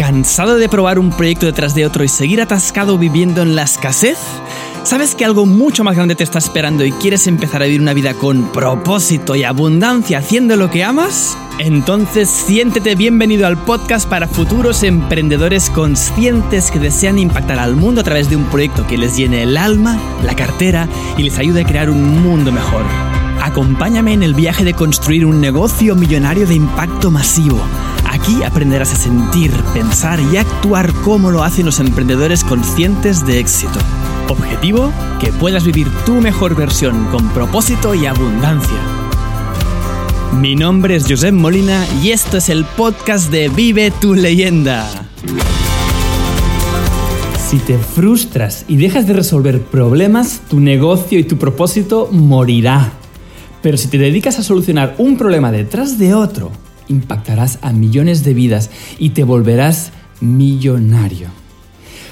¿Cansado de probar un proyecto detrás de otro y seguir atascado viviendo en la escasez? ¿Sabes que algo mucho más grande te está esperando y quieres empezar a vivir una vida con propósito y abundancia haciendo lo que amas? Entonces siéntete bienvenido al podcast para futuros emprendedores conscientes que desean impactar al mundo a través de un proyecto que les llene el alma, la cartera y les ayude a crear un mundo mejor. Acompáñame en el viaje de construir un negocio millonario de impacto masivo Aquí aprenderás a sentir, pensar y actuar como lo hacen los emprendedores conscientes de éxito. Objetivo, que puedas vivir tu mejor versión con propósito y abundancia. Mi nombre es Josep Molina y esto es el podcast de Vive tu leyenda. Si te frustras y dejas de resolver problemas, tu negocio y tu propósito morirá. Pero si te dedicas a solucionar un problema detrás de otro, impactarás a millones de vidas y te volverás millonario.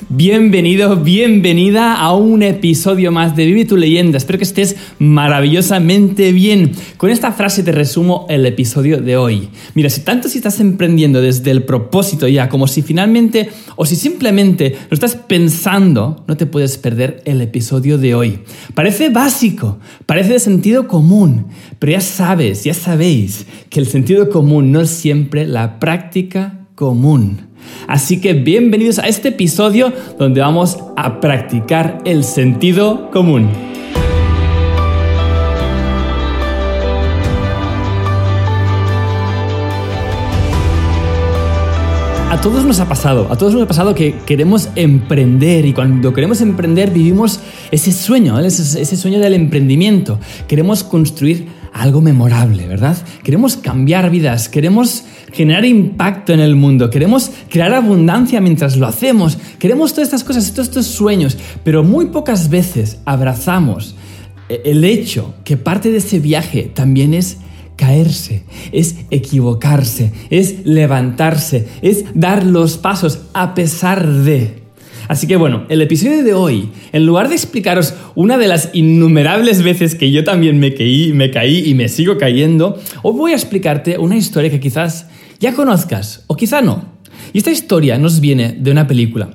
Bienvenido, bienvenida a un episodio más de Vive tu leyenda. Espero que estés maravillosamente bien. Con esta frase te resumo el episodio de hoy. Mira, si tanto si estás emprendiendo desde el propósito ya, como si finalmente o si simplemente lo estás pensando, no te puedes perder el episodio de hoy. Parece básico, parece de sentido común, pero ya sabes, ya sabéis que el sentido común no es siempre la práctica común. Así que bienvenidos a este episodio donde vamos a practicar el sentido común. A todos nos ha pasado, a todos nos ha pasado que queremos emprender y cuando queremos emprender vivimos ese sueño, ese, sueño del emprendimiento. Queremos construir algo memorable, ¿verdad? Queremos cambiar vidas, queremos generar impacto en el mundo, queremos crear abundancia mientras lo hacemos, queremos todas estas cosas, todos estos sueños, pero muy pocas veces abrazamos el hecho que parte de ese viaje también es caerse, es equivocarse, es levantarse, es dar los pasos a pesar de. Así que bueno, el episodio de hoy, en lugar de explicaros una de las innumerables veces que yo también me caí, me caí y me sigo cayendo, hoy voy a explicarte una historia que quizás ya conozcas o quizá no. Y esta historia nos viene de una película.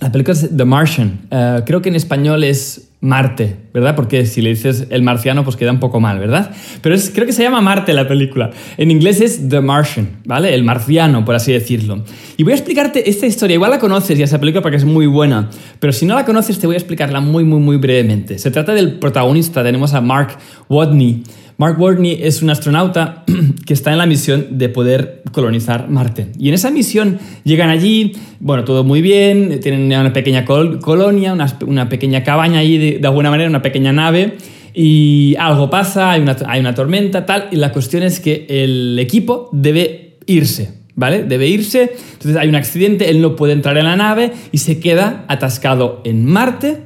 La película es The Martian. Eh, creo que en español es Marte, ¿verdad? Porque si le dices el marciano, pues queda un poco mal, ¿verdad? Pero es, creo que se llama Marte la película. En inglés es The Martian, ¿vale? El marciano, por así decirlo. Y voy a explicarte esta historia. Igual la conoces ya esa película porque es muy buena. Pero si no la conoces, te voy a explicarla muy, muy, muy brevemente. Se trata del protagonista. Tenemos a Mark Watney Mark Watney es un astronauta que está en la misión de poder colonizar Marte. Y en esa misión llegan allí, bueno, todo muy bien, tienen una pequeña colonia, una, pequeña cabaña allí de, alguna manera, una pequeña nave, y algo pasa, hay una, hay una tormenta, tal, y la cuestión es que el equipo debe irse. ¿Vale? Debe irse, entonces hay un accidente, él no puede entrar en la nave y se queda atascado en Marte,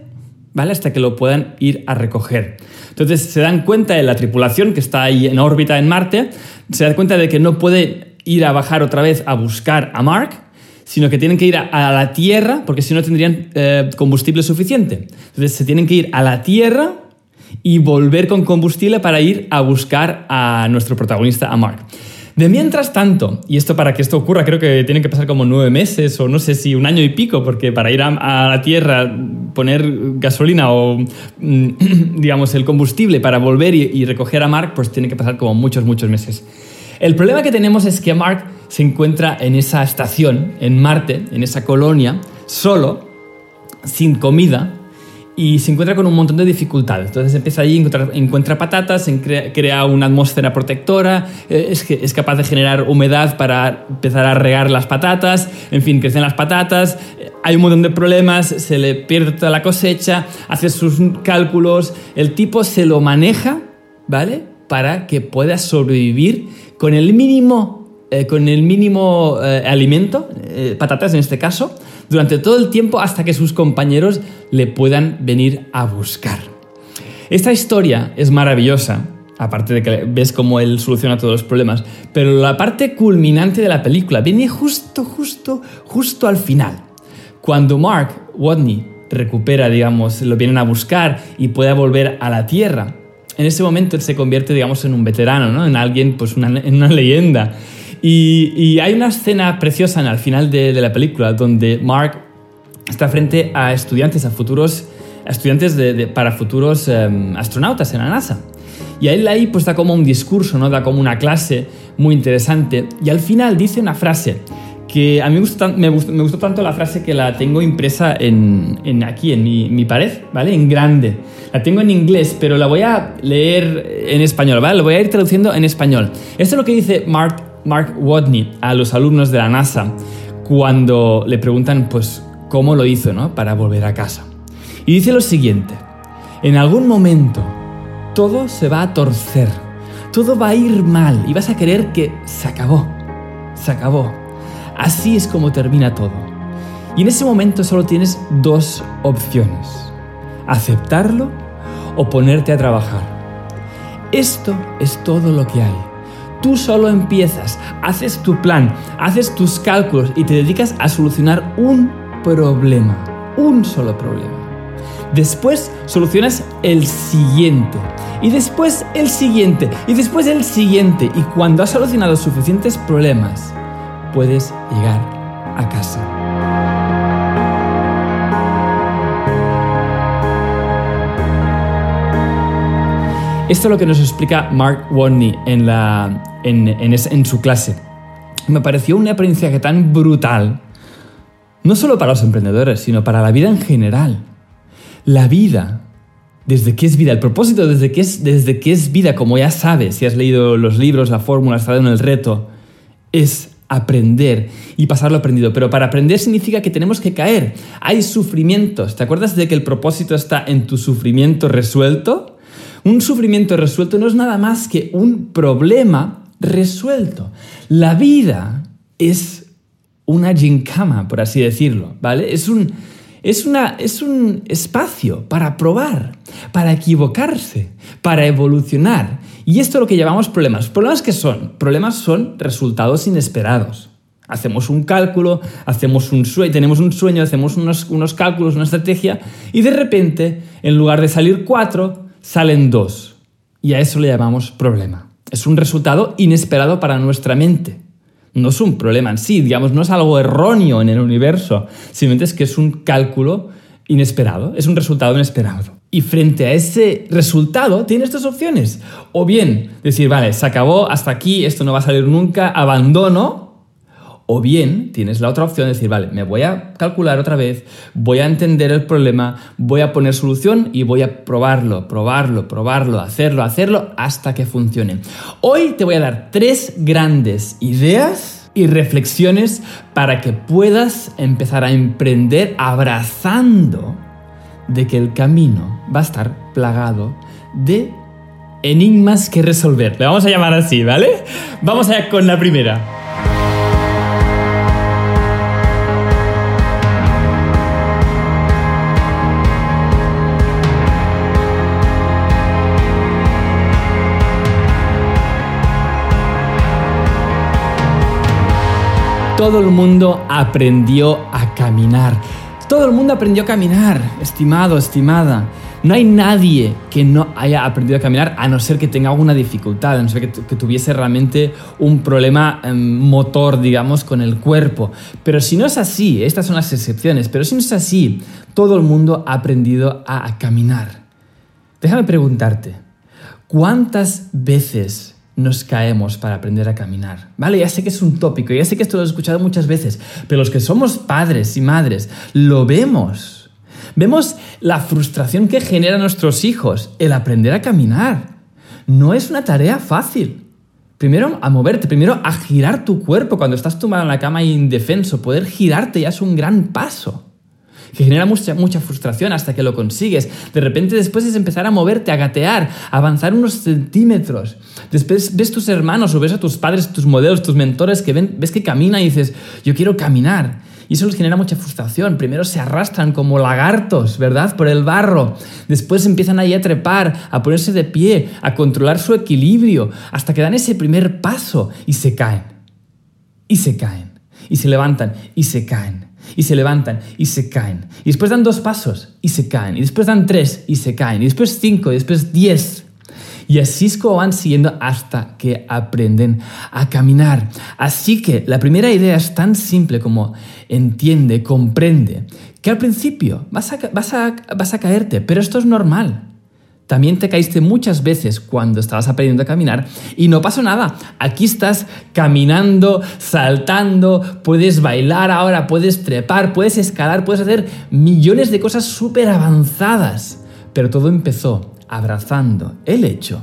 ¿vale? Hasta que lo puedan ir a recoger. Entonces se dan cuenta de la tripulación que está ahí en órbita en Marte, se dan cuenta de que no puede ir a bajar otra vez a buscar a Mark, sino que tienen que ir a, la Tierra porque si no tendrían eh, combustible suficiente. Entonces se tienen que ir a la Tierra y volver con combustible para ir a buscar a nuestro protagonista, a Mark. De mientras tanto, y esto para que esto ocurra creo que tienen que pasar como nueve meses o no sé si un año y pico, porque para ir a, la Tierra, poner gasolina o, mm, digamos, el combustible para volver y, recoger a Mark, pues tiene que pasar como muchos, muchos meses. El problema que tenemos es que Mark se encuentra en esa estación, en Marte, en esa colonia, solo, sin comida, y se encuentra con un montón de dificultades. Entonces empieza allí, encuentra, patatas, crea, una atmósfera protectora, eh, es, es capaz de generar humedad para empezar a regar las patatas, en fin, crecen las patatas, hay un montón de problemas, se le pierde toda la cosecha, hace sus cálculos, el tipo se lo maneja, ¿vale? Para que pueda sobrevivir con el mínimo, eh, con el mínimo eh, alimento, patatas en este caso, durante todo el tiempo hasta que sus compañeros le puedan venir a buscar. Esta historia es maravillosa, aparte de que ves cómo él soluciona todos los problemas, pero la parte culminante de la película viene justo, justo, justo al final. Cuando Mark Watney recupera, digamos, lo vienen a buscar y pueda volver a la Tierra, en ese momento él se convierte, digamos, en un veterano, ¿no? En alguien, pues en una leyenda. Y, hay una escena preciosa en el final de, la película donde Mark está frente a estudiantes, a futuros estudiantes para futuros em, astronautas en la NASA. Y él ahí pues da como un discurso, ¿no? da como una clase muy interesante. Y al final dice una frase que a mí me gustó, tanto la frase que la tengo impresa en, aquí, en mi, pared, ¿vale? En grande. La tengo en inglés, pero la voy a leer en español, ¿vale? Lo voy a ir traduciendo en español. Esto es lo que dice Mark, Mark Watney a los alumnos de la NASA cuando le preguntan, pues, cómo lo hizo, ¿no? Para volver a casa. Y dice lo siguiente, en algún momento todo se va a torcer, todo va a ir mal y vas a creer que se acabó, se acabó. Así es como termina todo. Y en ese momento solo tienes dos opciones, aceptarlo o ponerte a trabajar. Esto es todo lo que hay. Tú solo empiezas, haces tu plan, haces tus cálculos y te dedicas a solucionar un problema, un solo problema. Después solucionas el siguiente. Y después el siguiente. Y después el siguiente. Y cuando has solucionado suficientes problemas, puedes llegar a casa. Esto es lo que nos explica Mark en, en su clase. Me pareció un aprendizaje tan brutal, no solo para los emprendedores, sino para la vida en general. La vida, desde que es vida, el propósito desde que es, desde que es vida, como ya sabes, si has leído los libros, la fórmula, has estado en el reto, es aprender y pasar lo aprendido. Pero para aprender significa que tenemos que caer. Hay sufrimientos. ¿Te acuerdas de que el propósito está en tu sufrimiento resuelto? Un sufrimiento resuelto no es nada más que un problema resuelto. La vida es una gincama, por así decirlo, ¿vale? Es un es, una, es un espacio para probar, para equivocarse, para evolucionar. Y esto es lo que llamamos problemas. ¿Problemas qué son? Problemas son resultados inesperados. Hacemos un cálculo, hacemos un sueño, tenemos un sueño, hacemos unos, unos cálculos, una estrategia, y de repente, en lugar de salir cuatro, salen dos. Y a eso le llamamos problema. Es un resultado inesperado para nuestra mente no es un problema en sí, digamos, no es algo erróneo en el universo, simplemente es que es un cálculo inesperado, es un resultado inesperado. Y frente a ese resultado tienes dos opciones. O bien decir, vale, se acabó, hasta aquí, esto no va a salir nunca, abandono, o bien tienes la otra opción de decir, vale, me voy a calcular otra vez, voy a entender el problema, voy a poner solución y voy a probarlo, probarlo, probarlo, hacerlo, hacerlo hasta que funcione. Hoy te voy a dar tres grandes ideas y reflexiones para que puedas empezar a emprender abrazando de que el camino va a estar plagado de enigmas que resolver. Le vamos a llamar así, ¿vale? Vamos allá con la primera. Todo el mundo aprendió a caminar. Todo el mundo aprendió a caminar, estimado, estimada. No hay nadie que no haya aprendido a caminar a no ser que tenga alguna dificultad, a no ser que, tuviese realmente un problema em, motor, digamos, con el cuerpo. Pero si no es así, estas son las excepciones, pero si no es así, todo el mundo ha aprendido a caminar. Déjame preguntarte, ¿cuántas veces nos caemos para aprender a caminar. Vale, ya sé que es un tópico, ya sé que esto lo he escuchado muchas veces, pero los que somos padres y madres lo vemos. Vemos la frustración que genera nuestros hijos el aprender a caminar. No es una tarea fácil. Primero a moverte, primero a girar tu cuerpo cuando estás tumbado en la cama indefenso. Poder girarte ya es un gran paso que genera mucha, mucha frustración hasta que lo consigues. De repente después es empezar a moverte, a gatear, a avanzar unos centímetros. Después ves tus hermanos o ves a tus padres, tus modelos, tus mentores que ven, ves que caminan y dices, yo quiero caminar. Y eso les genera mucha frustración. Primero se arrastran como lagartos, ¿verdad? Por el barro. Después empiezan ahí a trepar, a ponerse de pie, a controlar su equilibrio, hasta que dan ese primer paso y se caen. Y se caen. Y se levantan y se caen y se levantan y se caen. Y después dan dos pasos y se caen. Y después dan tres y se caen. Y después cinco y después diez. Y así es como van siguiendo hasta que aprenden a caminar. Así que la primera idea es tan simple como entiende, comprende, que al principio vas a, vas a, vas a caerte, pero esto es normal. También te caíste muchas veces cuando estabas aprendiendo a caminar y no pasó nada. Aquí estás caminando, saltando, puedes bailar ahora, puedes trepar, puedes escalar, puedes hacer millones de cosas súper avanzadas. Pero todo empezó abrazando el hecho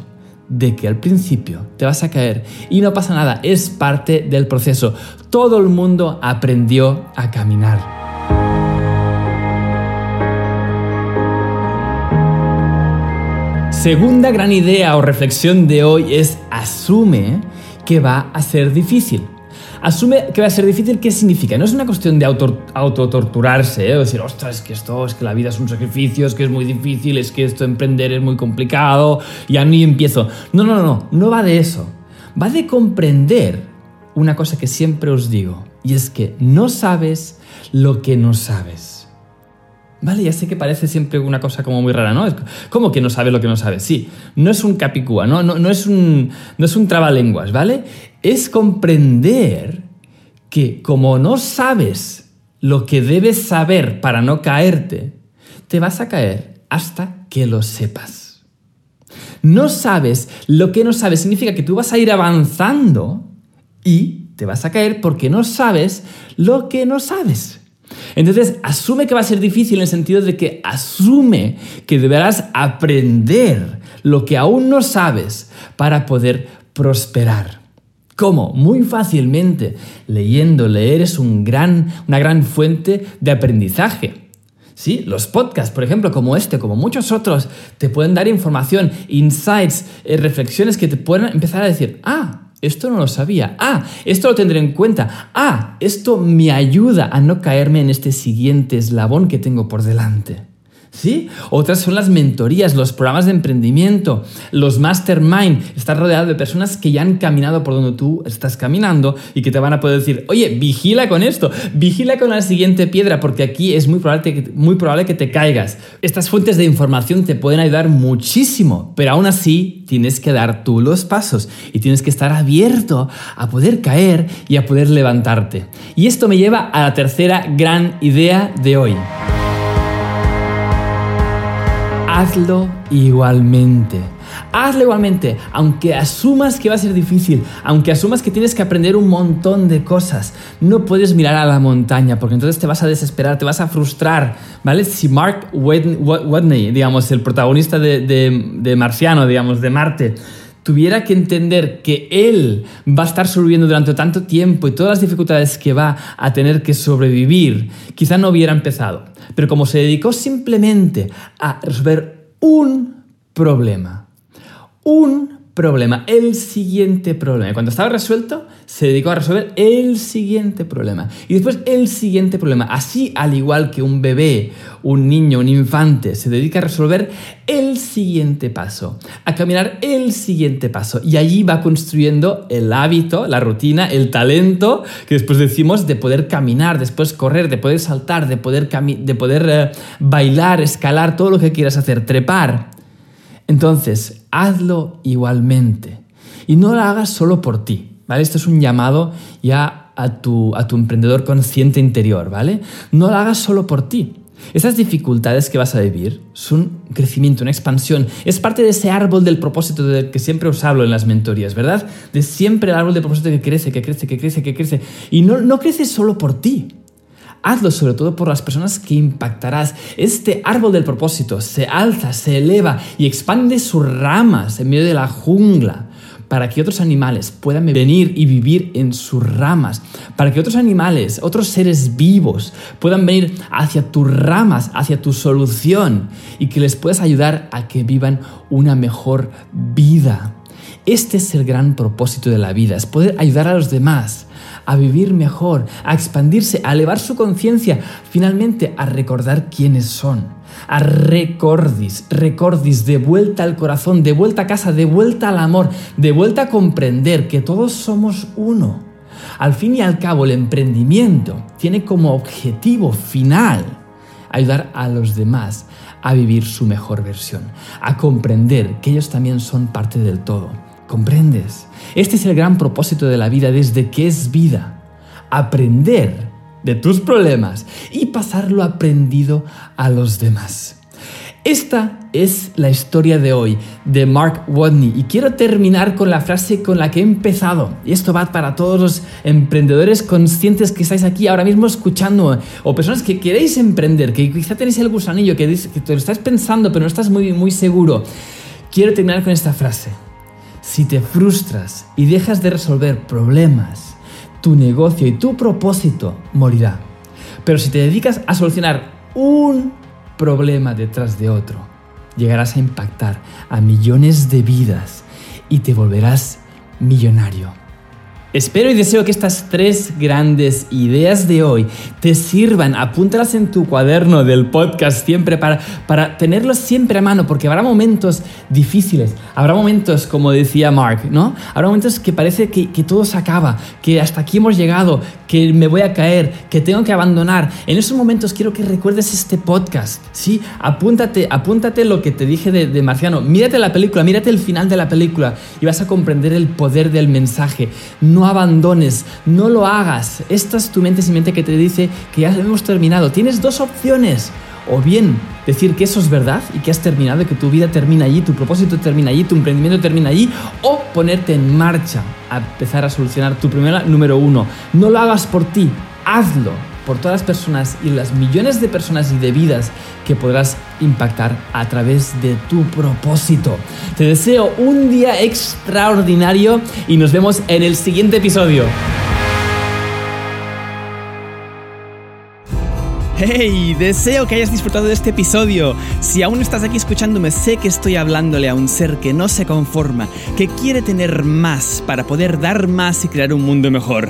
de que al principio te vas a caer y no pasa nada, es parte del proceso. Todo el mundo aprendió a caminar. Segunda gran idea o reflexión de hoy es asume que va a ser difícil. Asume que va a ser difícil, ¿qué significa? No es una cuestión de auto, autotorturarse, ¿eh? decir, ostras, es que esto, es que la vida es un sacrificio, es que es muy difícil, es que esto emprender es muy complicado, ya ni empiezo. No, no, no, no va de eso. Va de comprender una cosa que siempre os digo, y es que no sabes lo que no sabes. Vale, ya sé que parece siempre una cosa como muy rara, ¿no? ¿Cómo que no sabe lo que no sabe? Sí, no es un capicúa, ¿no? No, es un, no es un trabalenguas, ¿vale? Es comprender que como no sabes lo que debes saber para no caerte, te vas a caer hasta que lo sepas. No sabes lo que no sabes significa que tú vas a ir avanzando y te vas a caer porque no sabes lo que no sabes. Entonces, asume que va a ser difícil en el sentido de que asume que deberás aprender lo que aún no sabes para poder prosperar. ¿Cómo? Muy fácilmente. Leyendo, leer es un gran, una gran fuente de aprendizaje. ¿Sí? Los podcasts, por ejemplo, como este, como muchos otros, te pueden dar información, insights, eh, reflexiones que te pueden empezar a decir, ah, esto no lo sabía. Ah, esto lo tendré en cuenta. Ah, esto me ayuda a no caerme en este siguiente eslabón que tengo por delante. ¿Sí? Otras son las mentorías, los programas de emprendimiento, los mastermind. Estar rodeado de personas que ya han caminado por donde tú estás caminando y que te van a poder decir, oye, vigila con esto, vigila con la siguiente piedra, porque aquí es muy probable que, muy probable que te caigas. Estas fuentes de información te pueden ayudar muchísimo, pero aún así tienes que dar tú los pasos y tienes que estar abierto a poder caer y a poder levantarte. Y esto me lleva a la tercera gran idea de hoy hazlo igualmente. Hazlo igualmente, aunque asumas que va a ser difícil, aunque asumas que tienes que aprender un montón de cosas. No puedes mirar a la montaña porque entonces te vas a desesperar, te vas a frustrar, ¿vale? Si Mark Watney, digamos, el protagonista de, Marciano, digamos, de Marte, tuviera que entender que él va a estar sobreviviendo durante tanto tiempo y todas las dificultades que va a tener que sobrevivir, quizá no hubiera empezado. Pero como se dedicó simplemente a resolver un problema, un problema, el siguiente problema. Cuando estaba resuelto, se dedicó a resolver el siguiente problema. Y después el siguiente problema. Así, al igual que un bebé, un niño, un infante, se dedica a resolver el siguiente paso, a caminar el siguiente paso. Y allí va construyendo el hábito, la rutina, el talento, que después decimos de poder caminar, después correr, de poder saltar, de poder, de poder eh, bailar, escalar, todo lo que quieras hacer, trepar. Entonces, hazlo igualmente. Y no lo hagas solo por ti, ¿vale? Esto es un llamado ya a tu, a tu emprendedor consciente interior, ¿vale? No lo hagas solo por ti. Esas dificultades que vas a vivir son un crecimiento, una expansión. Es parte de ese árbol del propósito del que siempre os hablo en las mentorías, ¿verdad? De siempre el árbol del propósito que crece, que crece, que crece, que crece. Y no, no crece solo por ti. Hazlo sobre todo por las personas que impactarás. Este árbol del propósito se alza, se eleva y expande sus ramas en medio de la jungla para que otros animales puedan venir y vivir en sus ramas, para que otros animales, otros seres vivos puedan venir hacia tus ramas, hacia tu solución y que les puedas ayudar a que vivan una mejor vida. Este es el gran propósito de la vida, es poder ayudar a los demás a vivir mejor, a expandirse, a elevar su conciencia, finalmente a recordar quiénes son, a recordis, recordis, de vuelta al corazón, de vuelta a casa, de vuelta al amor, de vuelta a comprender que todos somos uno. Al fin y al cabo, el emprendimiento tiene como objetivo final ayudar a los demás a vivir su mejor versión, a comprender que ellos también son parte del todo. ¿Comprendes? Este es el gran propósito de la vida desde que es vida. Aprender de tus problemas y pasar lo aprendido a los demás. Esta es la historia de hoy de Mark Watney y quiero terminar con la frase con la que he empezado. Y esto va para todos los emprendedores conscientes que estáis aquí ahora mismo escuchando o personas que queréis emprender, que quizá tenéis el gusanillo, que, te lo estás pensando pero no estás muy, muy seguro. Quiero terminar con esta frase. Si te frustras y dejas de resolver problemas, tu negocio y tu propósito morirá. Pero si te dedicas a solucionar un problema detrás de otro, llegarás a impactar a millones de vidas y te volverás millonario. Espero y deseo que estas tres grandes ideas de hoy te sirvan. Apúntalas en tu cuaderno del podcast siempre para, para tenerlos siempre a mano, porque habrá momentos difíciles, habrá momentos, como decía Mark, ¿no? Habrá momentos que parece que, que todo se acaba, que hasta aquí hemos llegado, que me voy a caer, que tengo que abandonar. En esos momentos quiero que recuerdes este podcast, ¿sí? Apúntate, apúntate lo que te dije de, de Marciano. Mírate la película, mírate el final de la película y vas a comprender el poder del mensaje. No abandones, no lo hagas. Esta es tu mente sin mente que te dice que ya hemos terminado. Tienes dos opciones. O bien decir que eso es verdad y que has terminado, que tu vida termina allí, tu propósito termina allí, tu emprendimiento termina allí, o ponerte en marcha a empezar a solucionar tu primera número uno. No lo hagas por ti, hazlo por todas las personas y las millones de personas y de vidas que podrás impactar a través de tu propósito. Te deseo un día extraordinario y nos vemos en el siguiente episodio. ¡Hey! Deseo que hayas disfrutado de este episodio. Si aún estás aquí escuchándome, sé que estoy hablándole a un ser que no se conforma, que quiere tener más para poder dar más y crear un mundo mejor.